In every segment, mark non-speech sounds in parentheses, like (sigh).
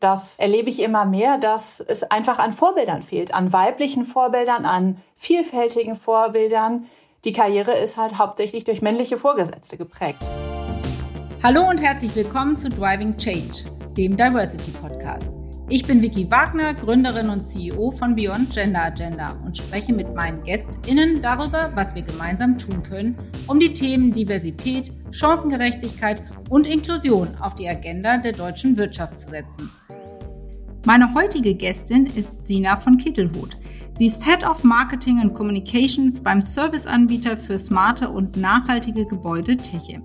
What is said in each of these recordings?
das erlebe ich immer mehr, dass es einfach an Vorbildern fehlt, an weiblichen Vorbildern, an vielfältigen Vorbildern. Die Karriere ist halt hauptsächlich durch männliche Vorgesetzte geprägt. Hallo und herzlich willkommen zu Driving Change, dem Diversity Podcast. Ich bin Vicky Wagner, Gründerin und CEO von Beyond Gender Agenda und spreche mit meinen GästInnen darüber, was wir gemeinsam tun können, um die Themen Diversität, Chancengerechtigkeit und Inklusion auf die Agenda der deutschen Wirtschaft zu setzen. Meine heutige Gästin ist Sina von Kittelhut. Sie ist Head of Marketing and Communications beim Serviceanbieter für smarte und nachhaltige Gebäude Techem.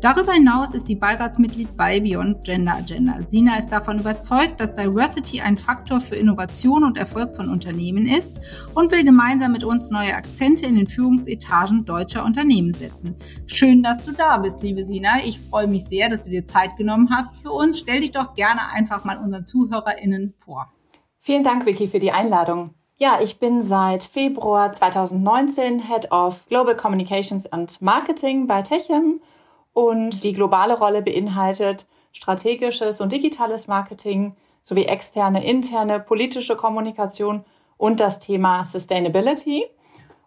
Darüber hinaus ist sie Beiratsmitglied bei Beyond Gender Agenda. Sina ist davon überzeugt, dass Diversity ein Faktor für Innovation und Erfolg von Unternehmen ist und will gemeinsam mit uns neue Akzente in den Führungsetagen deutscher Unternehmen setzen. Schön, dass du da bist, liebe Sina. Ich freue mich sehr, dass du dir Zeit genommen hast für uns. Stell dich doch gerne einfach mal unseren ZuhörerInnen vor. Vielen Dank, Vicky, für die Einladung. Ja, ich bin seit Februar 2019 Head of Global Communications and Marketing bei Techem und die globale Rolle beinhaltet strategisches und digitales Marketing sowie externe, interne, politische Kommunikation und das Thema Sustainability.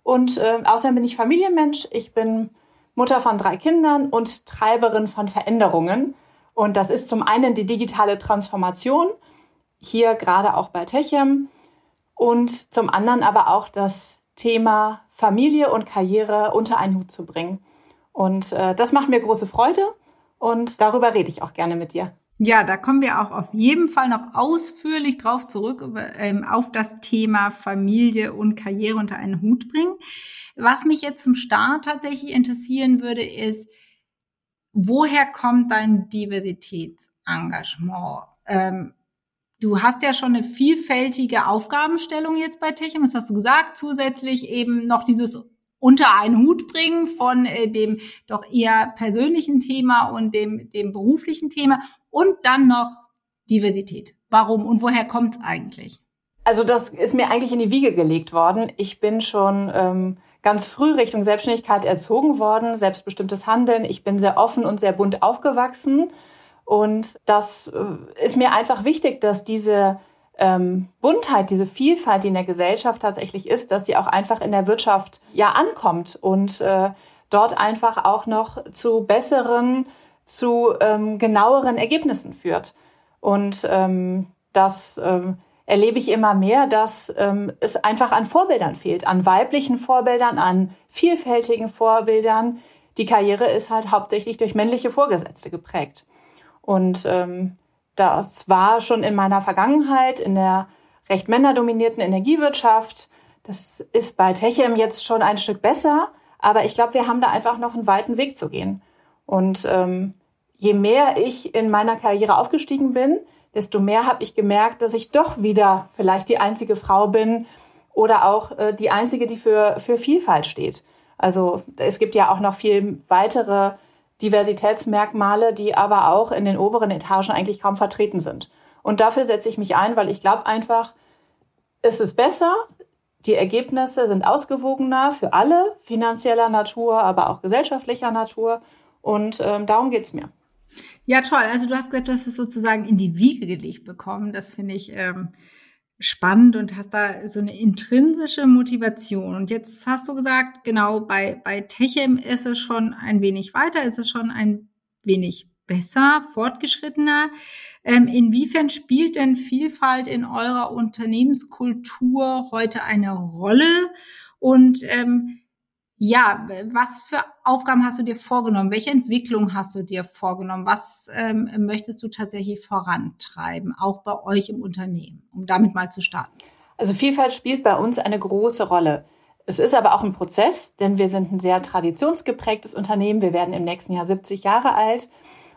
Und äh, außerdem bin ich Familienmensch. Ich bin Mutter von drei Kindern und Treiberin von Veränderungen. Und das ist zum einen die digitale Transformation, hier gerade auch bei Techem, und zum anderen aber auch das Thema Familie und Karriere unter einen Hut zu bringen. Und äh, das macht mir große Freude und darüber rede ich auch gerne mit dir. Ja, da kommen wir auch auf jeden Fall noch ausführlich drauf zurück, ähm, auf das Thema Familie und Karriere unter einen Hut bringen. Was mich jetzt zum Start tatsächlich interessieren würde, ist, woher kommt dein Diversitätsengagement? Ähm, du hast ja schon eine vielfältige Aufgabenstellung jetzt bei Techem, das hast du gesagt, zusätzlich eben noch dieses unter einen Hut bringen von äh, dem doch eher persönlichen Thema und dem, dem beruflichen Thema und dann noch Diversität. Warum und woher kommt es eigentlich? Also das ist mir eigentlich in die Wiege gelegt worden. Ich bin schon ähm, ganz früh Richtung Selbstständigkeit erzogen worden, selbstbestimmtes Handeln. Ich bin sehr offen und sehr bunt aufgewachsen. Und das äh, ist mir einfach wichtig, dass diese ähm, Buntheit, diese Vielfalt, die in der Gesellschaft tatsächlich ist, dass die auch einfach in der Wirtschaft ja ankommt und äh, dort einfach auch noch zu besseren, zu ähm, genaueren Ergebnissen führt. Und ähm, das ähm, erlebe ich immer mehr, dass ähm, es einfach an Vorbildern fehlt, an weiblichen Vorbildern, an vielfältigen Vorbildern. Die Karriere ist halt hauptsächlich durch männliche Vorgesetzte geprägt. Und ähm, das war schon in meiner Vergangenheit in der recht männerdominierten Energiewirtschaft. Das ist bei Techem jetzt schon ein Stück besser, aber ich glaube, wir haben da einfach noch einen weiten Weg zu gehen. Und ähm, je mehr ich in meiner Karriere aufgestiegen bin, desto mehr habe ich gemerkt, dass ich doch wieder vielleicht die einzige Frau bin oder auch äh, die einzige, die für, für Vielfalt steht. Also es gibt ja auch noch viel weitere Diversitätsmerkmale, die aber auch in den oberen Etagen eigentlich kaum vertreten sind. Und dafür setze ich mich ein, weil ich glaube einfach, es ist besser, die Ergebnisse sind ausgewogener für alle, finanzieller Natur, aber auch gesellschaftlicher Natur. Und ähm, darum geht's mir. Ja, toll. Also du hast gesagt, du hast es sozusagen in die Wiege gelegt bekommen. Das finde ich ähm, spannend und hast da so eine intrinsische Motivation. Und jetzt hast du gesagt, genau, bei, bei Techem ist es schon ein wenig weiter, ist es schon ein wenig besser, fortgeschrittener. Ähm, inwiefern spielt denn Vielfalt in eurer Unternehmenskultur heute eine Rolle? Und ähm, ja, was für Aufgaben hast du dir vorgenommen? Welche Entwicklung hast du dir vorgenommen? Was ähm, möchtest du tatsächlich vorantreiben, auch bei euch im Unternehmen, um damit mal zu starten? Also Vielfalt spielt bei uns eine große Rolle. Es ist aber auch ein Prozess, denn wir sind ein sehr traditionsgeprägtes Unternehmen. Wir werden im nächsten Jahr 70 Jahre alt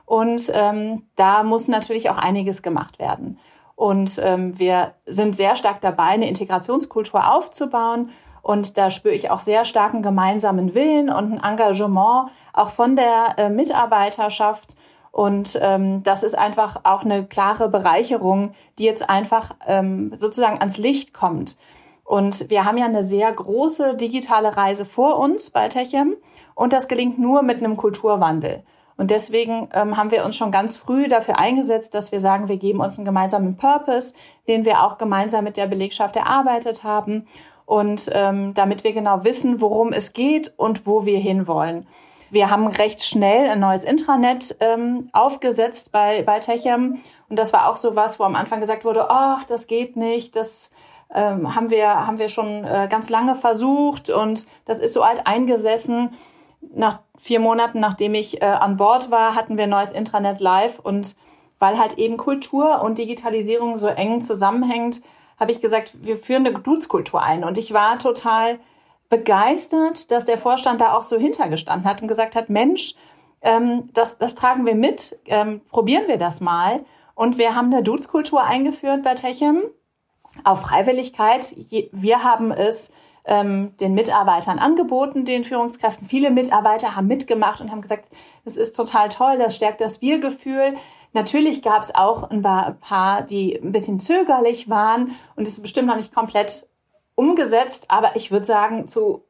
und ähm, da muss natürlich auch einiges gemacht werden. Und ähm, wir sind sehr stark dabei, eine Integrationskultur aufzubauen und da spüre ich auch sehr starken gemeinsamen Willen und ein Engagement auch von der äh, Mitarbeiterschaft. Und ähm, das ist einfach auch eine klare Bereicherung, die jetzt einfach ähm, sozusagen ans Licht kommt. Und wir haben ja eine sehr große digitale Reise vor uns bei Techem und das gelingt nur mit einem Kulturwandel. Und deswegen ähm, haben wir uns schon ganz früh dafür eingesetzt, dass wir sagen, wir geben uns einen gemeinsamen Purpose, den wir auch gemeinsam mit der Belegschaft erarbeitet haben. Und ähm, damit wir genau wissen, worum es geht und wo wir hinwollen. Wir haben recht schnell ein neues Intranet ähm, aufgesetzt bei, bei Techem. Und das war auch so was, wo am Anfang gesagt wurde, ach, das geht nicht, das ähm, haben, wir, haben wir schon äh, ganz lange versucht und das ist so alt eingesessen nach vier Monaten, nachdem ich äh, an Bord war, hatten wir neues Intranet live und weil halt eben Kultur und Digitalisierung so eng zusammenhängt, habe ich gesagt, wir führen eine Dutzkultur ein. Und ich war total begeistert, dass der Vorstand da auch so hintergestanden hat und gesagt hat, Mensch, ähm, das, das tragen wir mit, ähm, probieren wir das mal. Und wir haben eine Dutzkultur eingeführt bei Techem auf Freiwilligkeit. Wir haben es ähm, den Mitarbeitern angeboten, den Führungskräften. Viele Mitarbeiter haben mitgemacht und haben gesagt, das ist total toll, das stärkt das Wir-Gefühl. Natürlich gab es auch ein paar, die ein bisschen zögerlich waren und es ist bestimmt noch nicht komplett umgesetzt, aber ich würde sagen, zu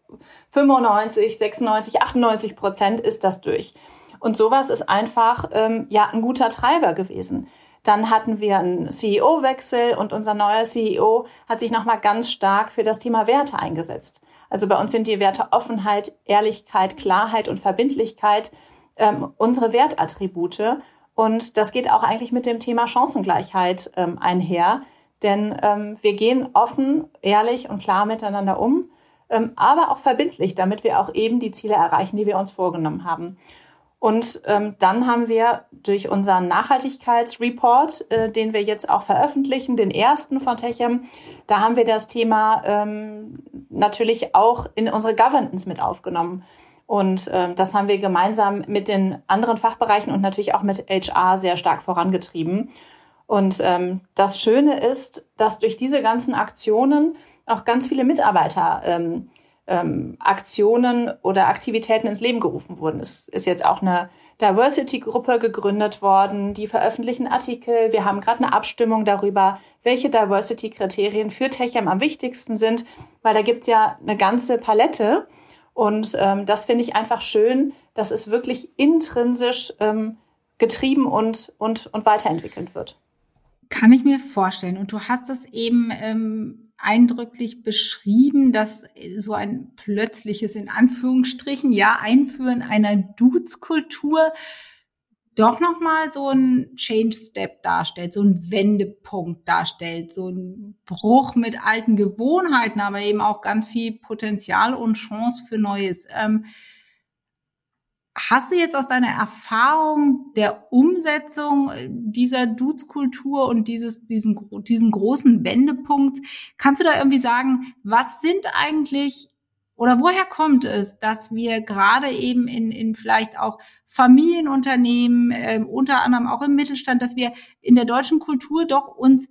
95, 96, 98 Prozent ist das durch. Und sowas ist einfach ähm, ja ein guter Treiber gewesen. Dann hatten wir einen CEO-Wechsel und unser neuer CEO hat sich nochmal ganz stark für das Thema Werte eingesetzt. Also bei uns sind die Werte Offenheit, Ehrlichkeit, Klarheit und Verbindlichkeit ähm, unsere Wertattribute. Und das geht auch eigentlich mit dem Thema Chancengleichheit ähm, einher. Denn ähm, wir gehen offen, ehrlich und klar miteinander um, ähm, aber auch verbindlich, damit wir auch eben die Ziele erreichen, die wir uns vorgenommen haben. Und ähm, dann haben wir durch unseren Nachhaltigkeitsreport, äh, den wir jetzt auch veröffentlichen, den ersten von Techem, da haben wir das Thema ähm, natürlich auch in unsere Governance mit aufgenommen. Und ähm, das haben wir gemeinsam mit den anderen Fachbereichen und natürlich auch mit HR sehr stark vorangetrieben. Und ähm, das Schöne ist, dass durch diese ganzen Aktionen auch ganz viele Mitarbeiter ähm, ähm, Aktionen oder Aktivitäten ins Leben gerufen wurden. Es ist jetzt auch eine Diversity-Gruppe gegründet worden, die veröffentlichen Artikel. Wir haben gerade eine Abstimmung darüber, welche Diversity-Kriterien für Techem am wichtigsten sind, weil da gibt's ja eine ganze Palette. Und ähm, das finde ich einfach schön, dass es wirklich intrinsisch ähm, getrieben und, und, und weiterentwickelt wird. Kann ich mir vorstellen. Und du hast es eben ähm, eindrücklich beschrieben, dass so ein plötzliches, in Anführungsstrichen, ja, Einführen einer Dudes-Kultur doch nochmal so ein Change-Step darstellt, so ein Wendepunkt darstellt, so ein Bruch mit alten Gewohnheiten, aber eben auch ganz viel Potenzial und Chance für Neues. Ähm, Hast du jetzt aus deiner Erfahrung der Umsetzung äh, dieser Dudes-Kultur und dieses, diesen, diesen großen Wendepunkt, kannst du da irgendwie sagen, was sind eigentlich oder woher kommt es, dass wir gerade eben in, in vielleicht auch Familienunternehmen, äh, unter anderem auch im Mittelstand, dass wir in der deutschen Kultur doch uns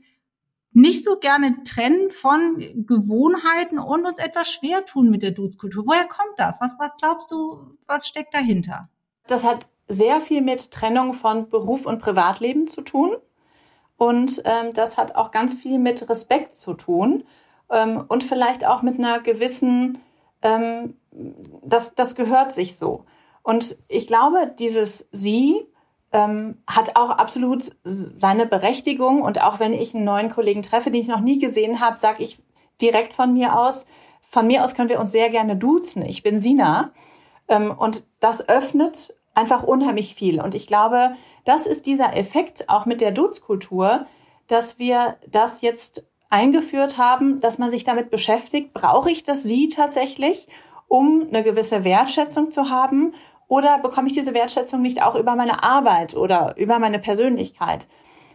nicht so gerne trennen von Gewohnheiten und uns etwas schwer tun mit der Duzkultur. Woher kommt das? Was, was glaubst du, was steckt dahinter? Das hat sehr viel mit Trennung von Beruf und Privatleben zu tun. Und ähm, das hat auch ganz viel mit Respekt zu tun ähm, und vielleicht auch mit einer gewissen, ähm, das, das gehört sich so. Und ich glaube, dieses Sie ähm, hat auch absolut seine Berechtigung. Und auch wenn ich einen neuen Kollegen treffe, den ich noch nie gesehen habe, sage ich direkt von mir aus, von mir aus können wir uns sehr gerne duzen. Ich bin Sina. Ähm, und das öffnet einfach unheimlich viel. Und ich glaube, das ist dieser Effekt auch mit der Duzkultur, dass wir das jetzt eingeführt haben, dass man sich damit beschäftigt, brauche ich das Sie tatsächlich, um eine gewisse Wertschätzung zu haben oder bekomme ich diese Wertschätzung nicht auch über meine Arbeit oder über meine Persönlichkeit?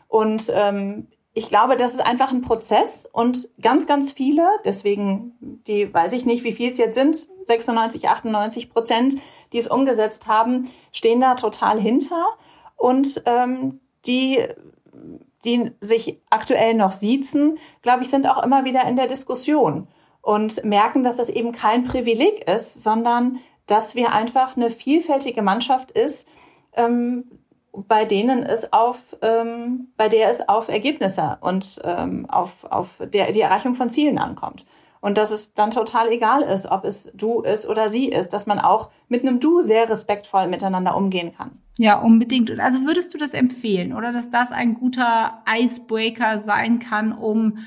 Und ähm, ich glaube, das ist einfach ein Prozess und ganz, ganz viele, deswegen, die weiß ich nicht, wie viel es jetzt sind, 96, 98 Prozent, die es umgesetzt haben, stehen da total hinter und ähm, die, die sich aktuell noch siezen, glaube ich, sind auch immer wieder in der Diskussion und merken, dass das eben kein Privileg ist, sondern dass wir einfach eine vielfältige Mannschaft ist, ähm, bei denen es auf, ähm, bei der es auf Ergebnisse und ähm, auf, auf der, die Erreichung von Zielen ankommt. Und dass es dann total egal ist, ob es du ist oder sie ist, dass man auch mit einem Du sehr respektvoll miteinander umgehen kann. Ja, unbedingt. Also würdest du das empfehlen oder dass das ein guter Icebreaker sein kann, um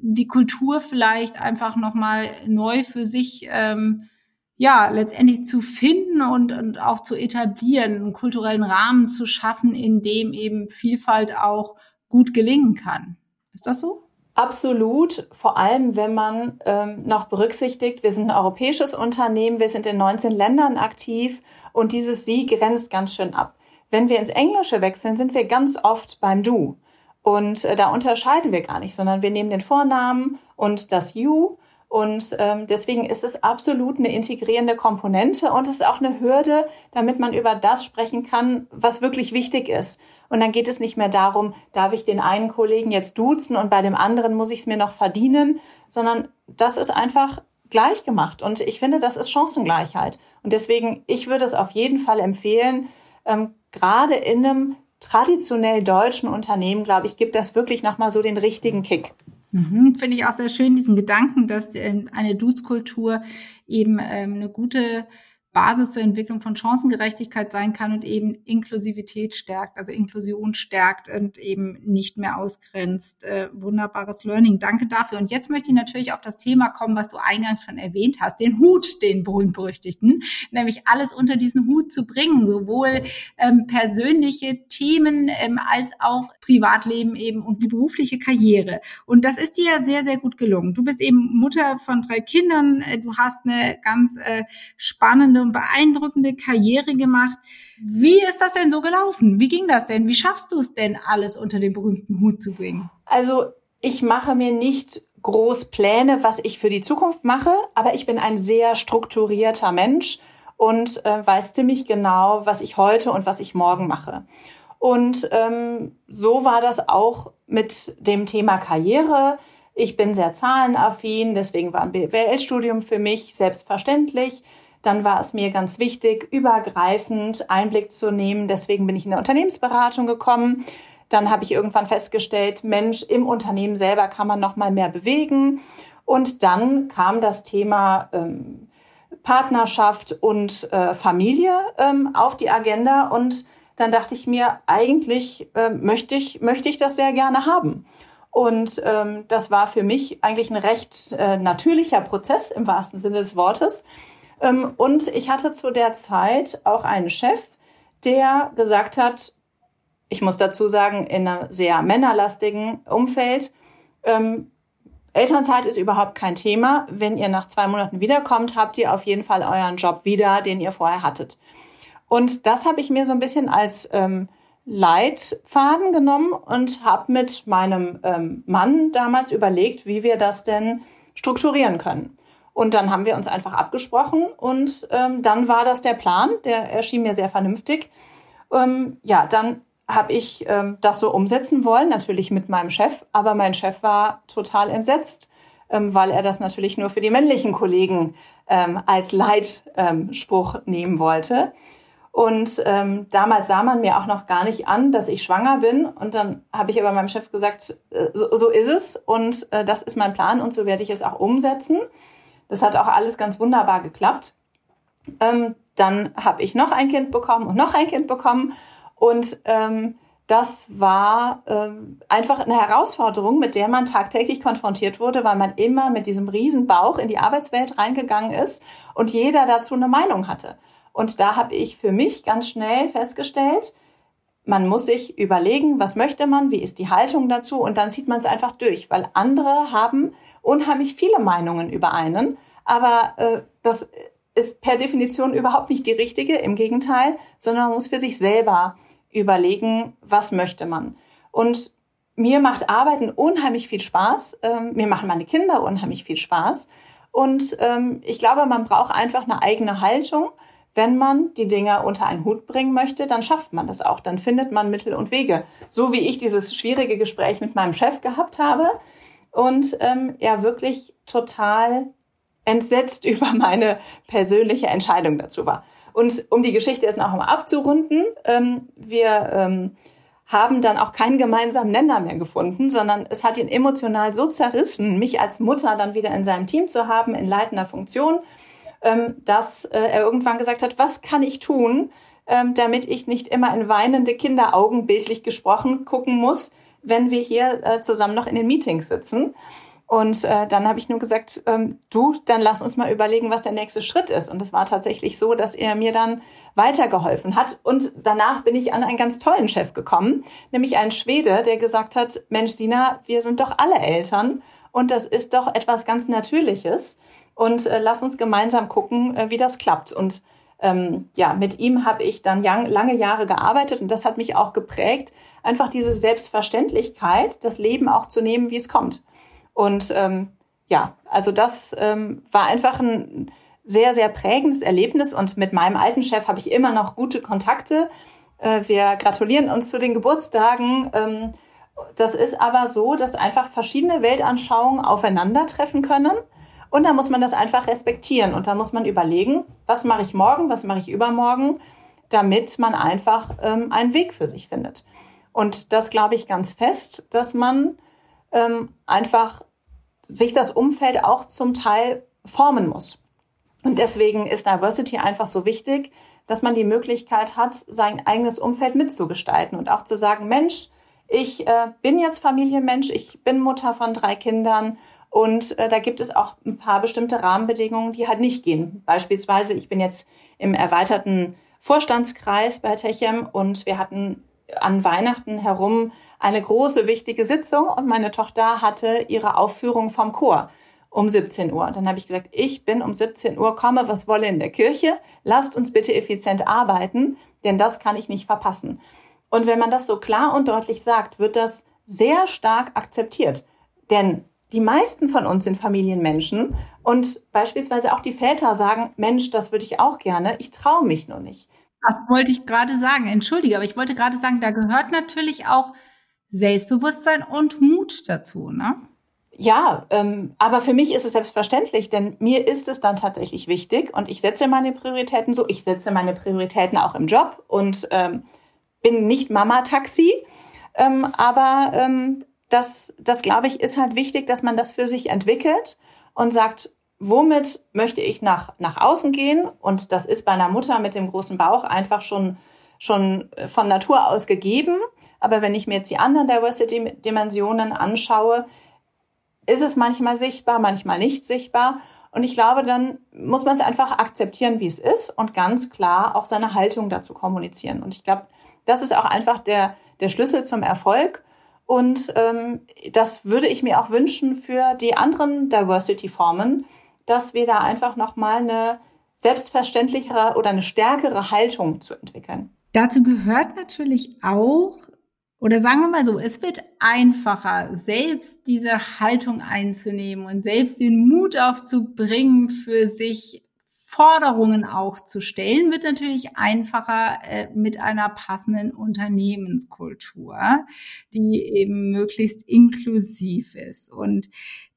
die Kultur vielleicht einfach nochmal neu für sich ähm, ja, letztendlich zu finden und, und auch zu etablieren, einen kulturellen Rahmen zu schaffen, in dem eben Vielfalt auch gut gelingen kann. Ist das so? Absolut, vor allem wenn man ähm, noch berücksichtigt, wir sind ein europäisches Unternehmen, wir sind in 19 Ländern aktiv und dieses Sie grenzt ganz schön ab. Wenn wir ins Englische wechseln, sind wir ganz oft beim Du. Und äh, da unterscheiden wir gar nicht, sondern wir nehmen den Vornamen und das You und ähm, deswegen ist es absolut eine integrierende Komponente und es ist auch eine Hürde, damit man über das sprechen kann, was wirklich wichtig ist. Und dann geht es nicht mehr darum, darf ich den einen Kollegen jetzt duzen und bei dem anderen muss ich es mir noch verdienen, sondern das ist einfach gleich gemacht. Und ich finde, das ist Chancengleichheit. Und deswegen, ich würde es auf jeden Fall empfehlen, ähm, gerade in einem traditionell deutschen Unternehmen, glaube ich, gibt das wirklich nochmal so den richtigen Kick. Mhm, Finde ich auch sehr schön, diesen Gedanken, dass ähm, eine Dudes-Kultur eben ähm, eine gute Basis zur Entwicklung von Chancengerechtigkeit sein kann und eben Inklusivität stärkt, also Inklusion stärkt und eben nicht mehr ausgrenzt. Äh, wunderbares Learning. Danke dafür. Und jetzt möchte ich natürlich auf das Thema kommen, was du eingangs schon erwähnt hast, den Hut, den berühmt-berüchtigten, nämlich alles unter diesen Hut zu bringen, sowohl ähm, persönliche Themen ähm, als auch Privatleben eben und die berufliche Karriere. Und das ist dir ja sehr, sehr gut gelungen. Du bist eben Mutter von drei Kindern, äh, du hast eine ganz äh, spannende beeindruckende Karriere gemacht. Wie ist das denn so gelaufen? Wie ging das denn? Wie schaffst du es denn, alles unter den berühmten Hut zu bringen? Also ich mache mir nicht groß Pläne, was ich für die Zukunft mache, aber ich bin ein sehr strukturierter Mensch und äh, weiß ziemlich genau, was ich heute und was ich morgen mache. Und ähm, so war das auch mit dem Thema Karriere. Ich bin sehr zahlenaffin, deswegen war ein BWL-Studium für mich selbstverständlich dann war es mir ganz wichtig, übergreifend Einblick zu nehmen. Deswegen bin ich in der Unternehmensberatung gekommen. Dann habe ich irgendwann festgestellt, Mensch, im Unternehmen selber kann man noch mal mehr bewegen. Und dann kam das Thema ähm, Partnerschaft und äh, Familie ähm, auf die Agenda. Und dann dachte ich mir, eigentlich äh, möchte ich möchte ich das sehr gerne haben. Und ähm, das war für mich eigentlich ein recht äh, natürlicher Prozess im wahrsten Sinne des Wortes. Ähm, und ich hatte zu der Zeit auch einen Chef, der gesagt hat, ich muss dazu sagen, in einem sehr männerlastigen Umfeld, ähm, Elternzeit ist überhaupt kein Thema. Wenn ihr nach zwei Monaten wiederkommt, habt ihr auf jeden Fall euren Job wieder, den ihr vorher hattet. Und das habe ich mir so ein bisschen als ähm, Leitfaden genommen und habe mit meinem ähm, Mann damals überlegt, wie wir das denn strukturieren können. Und dann haben wir uns einfach abgesprochen und ähm, dann war das der Plan, der erschien mir sehr vernünftig. Ähm, ja, dann habe ich ähm, das so umsetzen wollen, natürlich mit meinem Chef, aber mein Chef war total entsetzt, ähm, weil er das natürlich nur für die männlichen Kollegen ähm, als Leitspruch ähm, nehmen wollte. Und ähm, damals sah man mir auch noch gar nicht an, dass ich schwanger bin. Und dann habe ich aber meinem Chef gesagt, äh, so, so ist es und äh, das ist mein Plan und so werde ich es auch umsetzen. Das hat auch alles ganz wunderbar geklappt. Ähm, dann habe ich noch ein Kind bekommen und noch ein Kind bekommen. Und ähm, das war ähm, einfach eine Herausforderung, mit der man tagtäglich konfrontiert wurde, weil man immer mit diesem riesen Bauch in die Arbeitswelt reingegangen ist und jeder dazu eine Meinung hatte. Und da habe ich für mich ganz schnell festgestellt, man muss sich überlegen, was möchte man, wie ist die Haltung dazu und dann zieht man es einfach durch, weil andere haben unheimlich viele Meinungen über einen, aber äh, das ist per Definition überhaupt nicht die richtige, im Gegenteil, sondern man muss für sich selber überlegen, was möchte man. Und mir macht Arbeiten unheimlich viel Spaß, ähm, mir machen meine Kinder unheimlich viel Spaß und ähm, ich glaube, man braucht einfach eine eigene Haltung wenn man die Dinge unter einen Hut bringen möchte, dann schafft man das auch. Dann findet man Mittel und Wege. So wie ich dieses schwierige Gespräch mit meinem Chef gehabt habe und ähm, er wirklich total entsetzt (laughs) über meine persönliche Entscheidung dazu war. Und um die Geschichte jetzt noch einmal abzurunden, ähm, wir ähm, haben dann auch keinen gemeinsamen Nenner mehr gefunden, sondern es hat ihn emotional so zerrissen, mich als Mutter dann wieder in seinem Team zu haben, in leitender Funktion, ähm, dass äh, er irgendwann gesagt hat, was kann ich tun, ähm, damit ich nicht immer in weinende Kinderaugen bildlich gesprochen gucken muss, wenn wir hier äh, zusammen noch in den Meetings sitzen. Und äh, dann habe ich nur gesagt, ähm, du, dann lass uns mal überlegen, was der nächste Schritt ist. Und es war tatsächlich so, dass er mir dann weitergeholfen hat. Und danach bin ich an einen ganz tollen Chef gekommen, nämlich einen Schwede, der gesagt hat, Mensch, Sina, wir sind doch alle Eltern und das ist doch etwas ganz Natürliches. Und äh, lass uns gemeinsam gucken, äh, wie das klappt. Und ähm, ja, mit ihm habe ich dann lange Jahre gearbeitet und das hat mich auch geprägt, einfach diese Selbstverständlichkeit, das Leben auch zu nehmen, wie es kommt. Und ähm, ja, also das ähm, war einfach ein sehr, sehr prägendes Erlebnis und mit meinem alten Chef habe ich immer noch gute Kontakte. Äh, wir gratulieren uns zu den Geburtstagen. Ähm, das ist aber so, dass einfach verschiedene Weltanschauungen aufeinandertreffen können. Und da muss man das einfach respektieren. Und da muss man überlegen, was mache ich morgen, was mache ich übermorgen, damit man einfach ähm, einen Weg für sich findet. Und das glaube ich ganz fest, dass man ähm, einfach sich das Umfeld auch zum Teil formen muss. Und deswegen ist Diversity einfach so wichtig, dass man die Möglichkeit hat, sein eigenes Umfeld mitzugestalten und auch zu sagen, Mensch, ich äh, bin jetzt Familienmensch, ich bin Mutter von drei Kindern und äh, da gibt es auch ein paar bestimmte Rahmenbedingungen, die halt nicht gehen. Beispielsweise, ich bin jetzt im erweiterten Vorstandskreis bei Techem und wir hatten an Weihnachten herum eine große, wichtige Sitzung und meine Tochter hatte ihre Aufführung vom Chor um 17 Uhr. Dann habe ich gesagt, ich bin um 17 Uhr, komme, was wolle in der Kirche. Lasst uns bitte effizient arbeiten, denn das kann ich nicht verpassen. Und wenn man das so klar und deutlich sagt, wird das sehr stark akzeptiert. Denn die meisten von uns sind Familienmenschen und beispielsweise auch die Väter sagen, Mensch, das würde ich auch gerne, ich traue mich nur nicht. Das wollte ich gerade sagen. Entschuldige, aber ich wollte gerade sagen, da gehört natürlich auch Selbstbewusstsein und Mut dazu, ne? Ja, ähm, aber für mich ist es selbstverständlich, denn mir ist es dann tatsächlich wichtig und ich setze meine Prioritäten so. Ich setze meine Prioritäten auch im Job und ähm, bin nicht Mama-Taxi, ähm, aber ähm, das, das glaube ich, ist halt wichtig, dass man das für sich entwickelt und sagt, womit möchte ich nach, nach außen gehen? Und das ist bei einer Mutter mit dem großen Bauch einfach schon, schon von Natur aus gegeben. Aber wenn ich mir jetzt die anderen Diversity-Dimensionen anschaue, ist es manchmal sichtbar, manchmal nicht sichtbar. Und ich glaube, dann muss man es einfach akzeptieren, wie es ist und ganz klar auch seine Haltung dazu kommunizieren. Und ich glaube, das ist auch einfach der, der Schlüssel zum Erfolg. Und ähm, das würde ich mir auch wünschen für die anderen Diversity-Formen, dass wir da einfach nochmal eine selbstverständlichere oder eine stärkere Haltung zu entwickeln. Dazu gehört natürlich auch, oder sagen wir mal so, es wird einfacher, selbst diese Haltung einzunehmen und selbst den Mut aufzubringen, für sich Forderungen auch zu stellen, wird natürlich einfacher äh, mit einer passenden Unternehmenskultur, die eben möglichst inklusiv ist. Und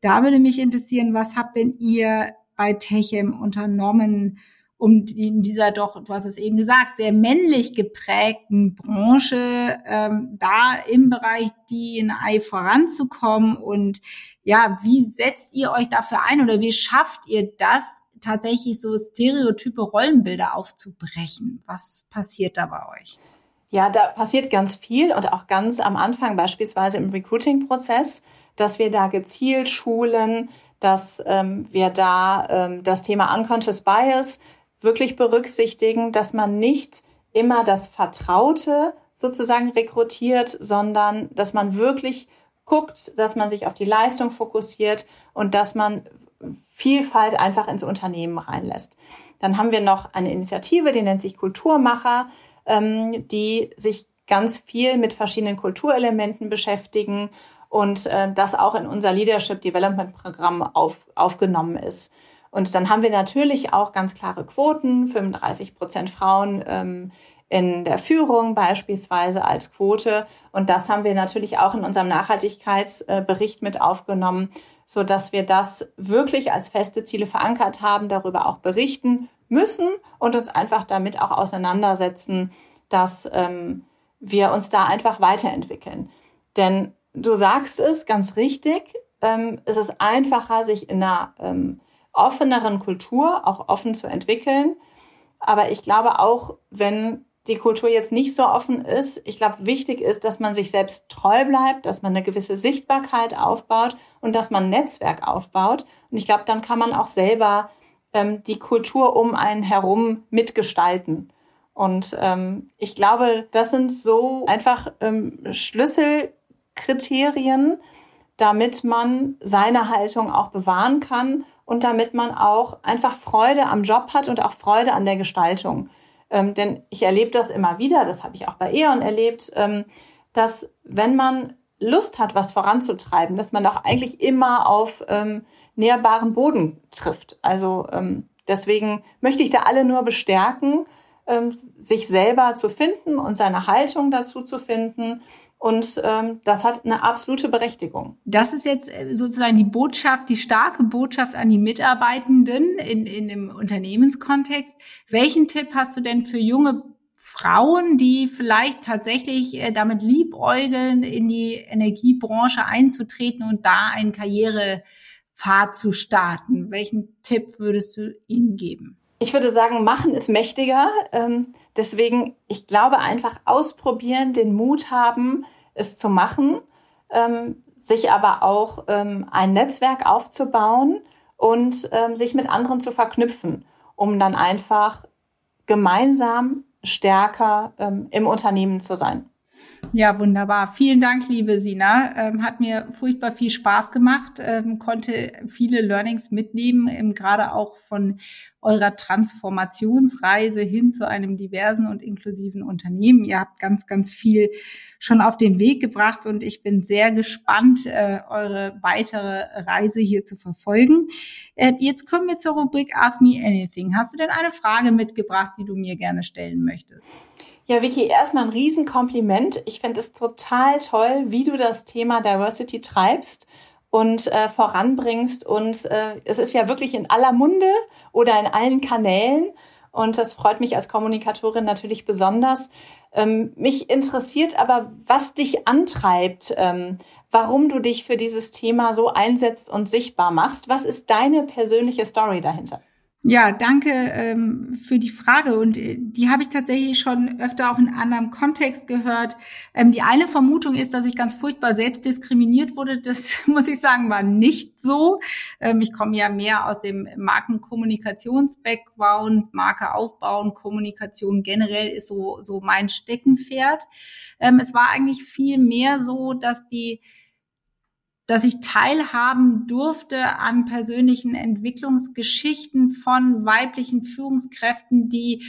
da würde mich interessieren, was habt denn ihr bei Techem unternommen, um in dieser doch, du hast es eben gesagt, sehr männlich geprägten Branche ähm, da im Bereich DNI voranzukommen und ja, wie setzt ihr euch dafür ein oder wie schafft ihr das, tatsächlich so stereotype Rollenbilder aufzubrechen? Was passiert da bei euch? Ja, da passiert ganz viel und auch ganz am Anfang beispielsweise im Recruiting-Prozess, dass wir da gezielt schulen, dass ähm, wir da ähm, das Thema Unconscious Bias wirklich berücksichtigen, dass man nicht immer das Vertraute sozusagen rekrutiert, sondern dass man wirklich guckt, dass man sich auf die Leistung fokussiert und dass man Vielfalt einfach ins Unternehmen reinlässt. Dann haben wir noch eine Initiative, die nennt sich Kulturmacher, ähm, die sich ganz viel mit verschiedenen Kulturelementen beschäftigen und äh, das auch in unser Leadership Development Programm auf, aufgenommen ist. Und dann haben wir natürlich auch ganz klare Quoten, 35 Prozent Frauen ähm, in der Führung beispielsweise als Quote. Und das haben wir natürlich auch in unserem Nachhaltigkeitsbericht mit aufgenommen, so dass wir das wirklich als feste Ziele verankert haben, darüber auch berichten müssen und uns einfach damit auch auseinandersetzen, dass ähm, wir uns da einfach weiterentwickeln. Denn du sagst es ganz richtig, ähm, es ist einfacher, sich in einer ähm, offeneren Kultur auch offen zu entwickeln. Aber ich glaube auch, wenn die Kultur jetzt nicht so offen ist, ich glaube, wichtig ist, dass man sich selbst treu bleibt, dass man eine gewisse Sichtbarkeit aufbaut und dass man ein Netzwerk aufbaut. Und ich glaube, dann kann man auch selber ähm, die Kultur um einen herum mitgestalten. Und ähm, ich glaube, das sind so einfach ähm, Schlüsselkriterien, damit man seine Haltung auch bewahren kann und damit man auch einfach Freude am Job hat und auch Freude an der Gestaltung. Ähm, denn ich erlebe das immer wieder, das habe ich auch bei E.ON erlebt, ähm, dass wenn man Lust hat, was voranzutreiben, dass man auch eigentlich immer auf ähm, näherbaren Boden trifft. Also ähm, deswegen möchte ich da alle nur bestärken, ähm, sich selber zu finden und seine Haltung dazu zu finden und ähm, das hat eine absolute Berechtigung. Das ist jetzt äh, sozusagen die Botschaft, die starke Botschaft an die Mitarbeitenden in, in dem Unternehmenskontext. Welchen Tipp hast du denn für junge Frauen, die vielleicht tatsächlich äh, damit liebäugeln, in die Energiebranche einzutreten und da einen Karrierepfad zu starten? Welchen Tipp würdest du ihnen geben? Ich würde sagen, machen ist mächtiger. Ähm, deswegen, ich glaube, einfach ausprobieren, den Mut haben, es zu machen, ähm, sich aber auch ähm, ein Netzwerk aufzubauen und ähm, sich mit anderen zu verknüpfen, um dann einfach gemeinsam stärker ähm, im Unternehmen zu sein. Ja, wunderbar. Vielen Dank, liebe Sina. Ähm, hat mir furchtbar viel Spaß gemacht, ähm, konnte viele Learnings mitnehmen, ähm, gerade auch von eurer Transformationsreise hin zu einem diversen und inklusiven Unternehmen. Ihr habt ganz, ganz viel schon auf den Weg gebracht und ich bin sehr gespannt, äh, eure weitere Reise hier zu verfolgen. Äh, jetzt kommen wir zur Rubrik Ask Me Anything. Hast du denn eine Frage mitgebracht, die du mir gerne stellen möchtest? Ja, Vicky, erstmal ein Riesenkompliment. Ich finde es total toll, wie du das Thema Diversity treibst und äh, voranbringst. Und äh, es ist ja wirklich in aller Munde oder in allen Kanälen. Und das freut mich als Kommunikatorin natürlich besonders. Ähm, mich interessiert aber, was dich antreibt, ähm, warum du dich für dieses Thema so einsetzt und sichtbar machst. Was ist deine persönliche Story dahinter? Ja, danke ähm, für die Frage. Und äh, die habe ich tatsächlich schon öfter auch in anderem Kontext gehört. Ähm, die eine Vermutung ist, dass ich ganz furchtbar selbst diskriminiert wurde. Das (laughs) muss ich sagen, war nicht so. Ähm, ich komme ja mehr aus dem Markenkommunikations-Background, Marke aufbauen, Kommunikation generell ist so, so mein Steckenpferd. Ähm, es war eigentlich viel mehr so, dass die dass ich teilhaben durfte an persönlichen Entwicklungsgeschichten von weiblichen Führungskräften, die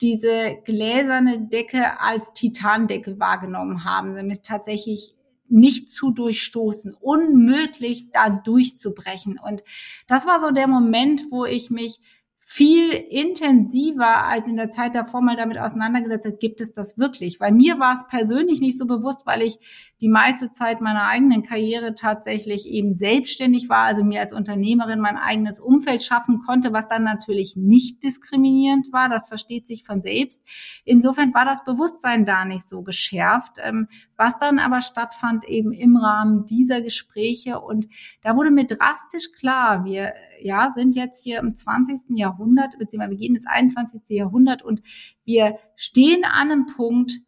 diese gläserne Decke als Titandecke wahrgenommen haben, damit tatsächlich nicht zu durchstoßen, unmöglich da durchzubrechen. Und das war so der Moment, wo ich mich viel intensiver als in der Zeit davor mal damit auseinandergesetzt hat, gibt es das wirklich? Weil mir war es persönlich nicht so bewusst, weil ich die meiste Zeit meiner eigenen Karriere tatsächlich eben selbstständig war, also mir als Unternehmerin mein eigenes Umfeld schaffen konnte, was dann natürlich nicht diskriminierend war. Das versteht sich von selbst. Insofern war das Bewusstsein da nicht so geschärft, ähm, was dann aber stattfand eben im Rahmen dieser Gespräche. Und da wurde mir drastisch klar, wir ja, sind jetzt hier im 20. Jahrhundert, beziehungsweise wir gehen ins 21. Jahrhundert und wir stehen an einem Punkt,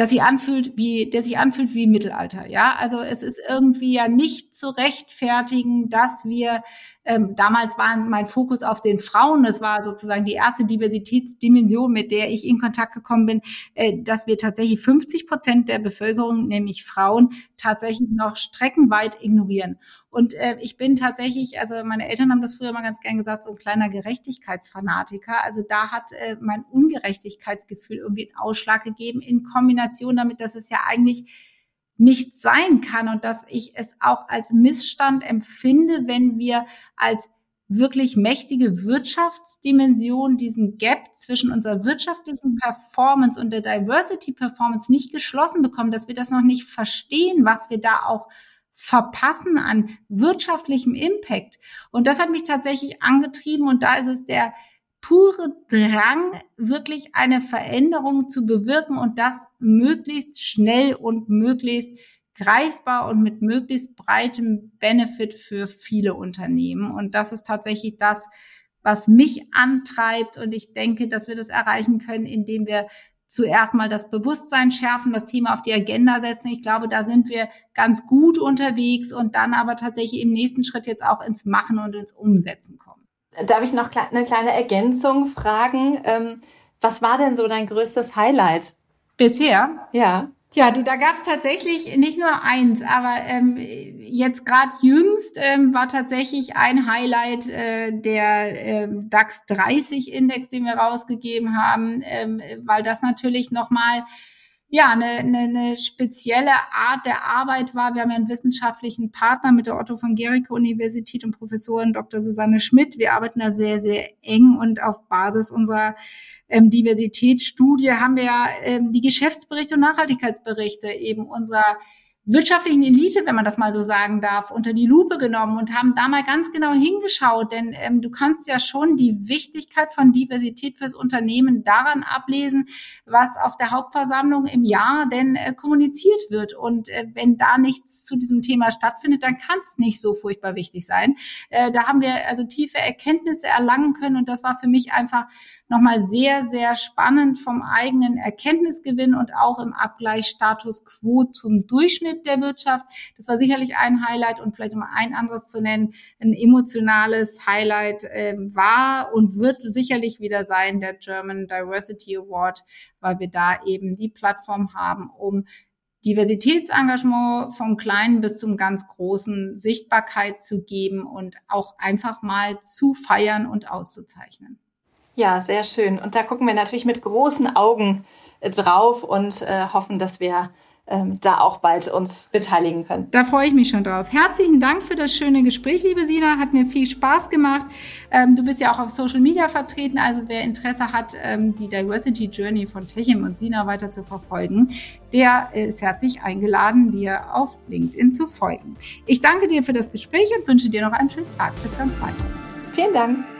dass sich anfühlt wie, der sich anfühlt wie Mittelalter. Ja, also es ist irgendwie ja nicht zu rechtfertigen, dass wir ähm, damals war mein Fokus auf den Frauen. Das war sozusagen die erste Diversitätsdimension, mit der ich in Kontakt gekommen bin, äh, dass wir tatsächlich 50 Prozent der Bevölkerung, nämlich Frauen, tatsächlich noch streckenweit ignorieren. Und äh, ich bin tatsächlich, also meine Eltern haben das früher mal ganz gern gesagt, so ein kleiner Gerechtigkeitsfanatiker. Also da hat äh, mein Ungerechtigkeitsgefühl irgendwie einen Ausschlag gegeben in Kombination damit, dass es ja eigentlich nicht sein kann und dass ich es auch als Missstand empfinde, wenn wir als wirklich mächtige Wirtschaftsdimension diesen Gap zwischen unserer wirtschaftlichen Performance und der Diversity Performance nicht geschlossen bekommen, dass wir das noch nicht verstehen, was wir da auch verpassen an wirtschaftlichem Impact. Und das hat mich tatsächlich angetrieben und da ist es der pure Drang, wirklich eine Veränderung zu bewirken und das möglichst schnell und möglichst greifbar und mit möglichst breitem Benefit für viele Unternehmen. Und das ist tatsächlich das, was mich antreibt. Und ich denke, dass wir das erreichen können, indem wir zuerst mal das Bewusstsein schärfen, das Thema auf die Agenda setzen. Ich glaube, da sind wir ganz gut unterwegs und dann aber tatsächlich im nächsten Schritt jetzt auch ins Machen und ins Umsetzen kommen. Darf ich noch eine kleine Ergänzung fragen? Ähm, was war denn so dein größtes Highlight? Bisher? Ja. Ja, du, da gab es tatsächlich nicht nur eins, aber ähm, jetzt gerade jüngst ähm, war tatsächlich ein Highlight äh, der ähm, DAX 30 Index, den wir rausgegeben haben, ähm, weil das natürlich nochmal ja, eine, eine, eine spezielle Art der Arbeit war. Wir haben ja einen wissenschaftlichen Partner mit der Otto von Gericke Universität und Professorin Dr. Susanne Schmidt. Wir arbeiten da sehr, sehr eng und auf Basis unserer ähm, Diversitätsstudie haben wir ähm, die Geschäftsberichte und Nachhaltigkeitsberichte eben unserer wirtschaftlichen Elite, wenn man das mal so sagen darf, unter die Lupe genommen und haben da mal ganz genau hingeschaut, denn ähm, du kannst ja schon die Wichtigkeit von Diversität fürs Unternehmen daran ablesen, was auf der Hauptversammlung im Jahr denn äh, kommuniziert wird. Und äh, wenn da nichts zu diesem Thema stattfindet, dann kann es nicht so furchtbar wichtig sein. Äh, da haben wir also tiefe Erkenntnisse erlangen können und das war für mich einfach nochmal sehr, sehr spannend vom eigenen Erkenntnisgewinn und auch im Abgleich Status quo zum Durchschnitt der Wirtschaft. Das war sicherlich ein Highlight und vielleicht um ein anderes zu nennen, ein emotionales Highlight äh, war und wird sicherlich wieder sein, der German Diversity Award, weil wir da eben die Plattform haben, um Diversitätsengagement vom Kleinen bis zum ganz Großen Sichtbarkeit zu geben und auch einfach mal zu feiern und auszuzeichnen. Ja, sehr schön. Und da gucken wir natürlich mit großen Augen äh, drauf und äh, hoffen, dass wir ähm, da auch bald uns beteiligen können. Da freue ich mich schon drauf. Herzlichen Dank für das schöne Gespräch, liebe Sina. Hat mir viel Spaß gemacht. Ähm, du bist ja auch auf Social Media vertreten. Also wer Interesse hat, ähm, die Diversity Journey von Techim und Sina weiter zu verfolgen, der ist herzlich eingeladen, dir auf LinkedIn zu folgen. Ich danke dir für das Gespräch und wünsche dir noch einen schönen Tag. Bis ganz bald. Vielen Dank.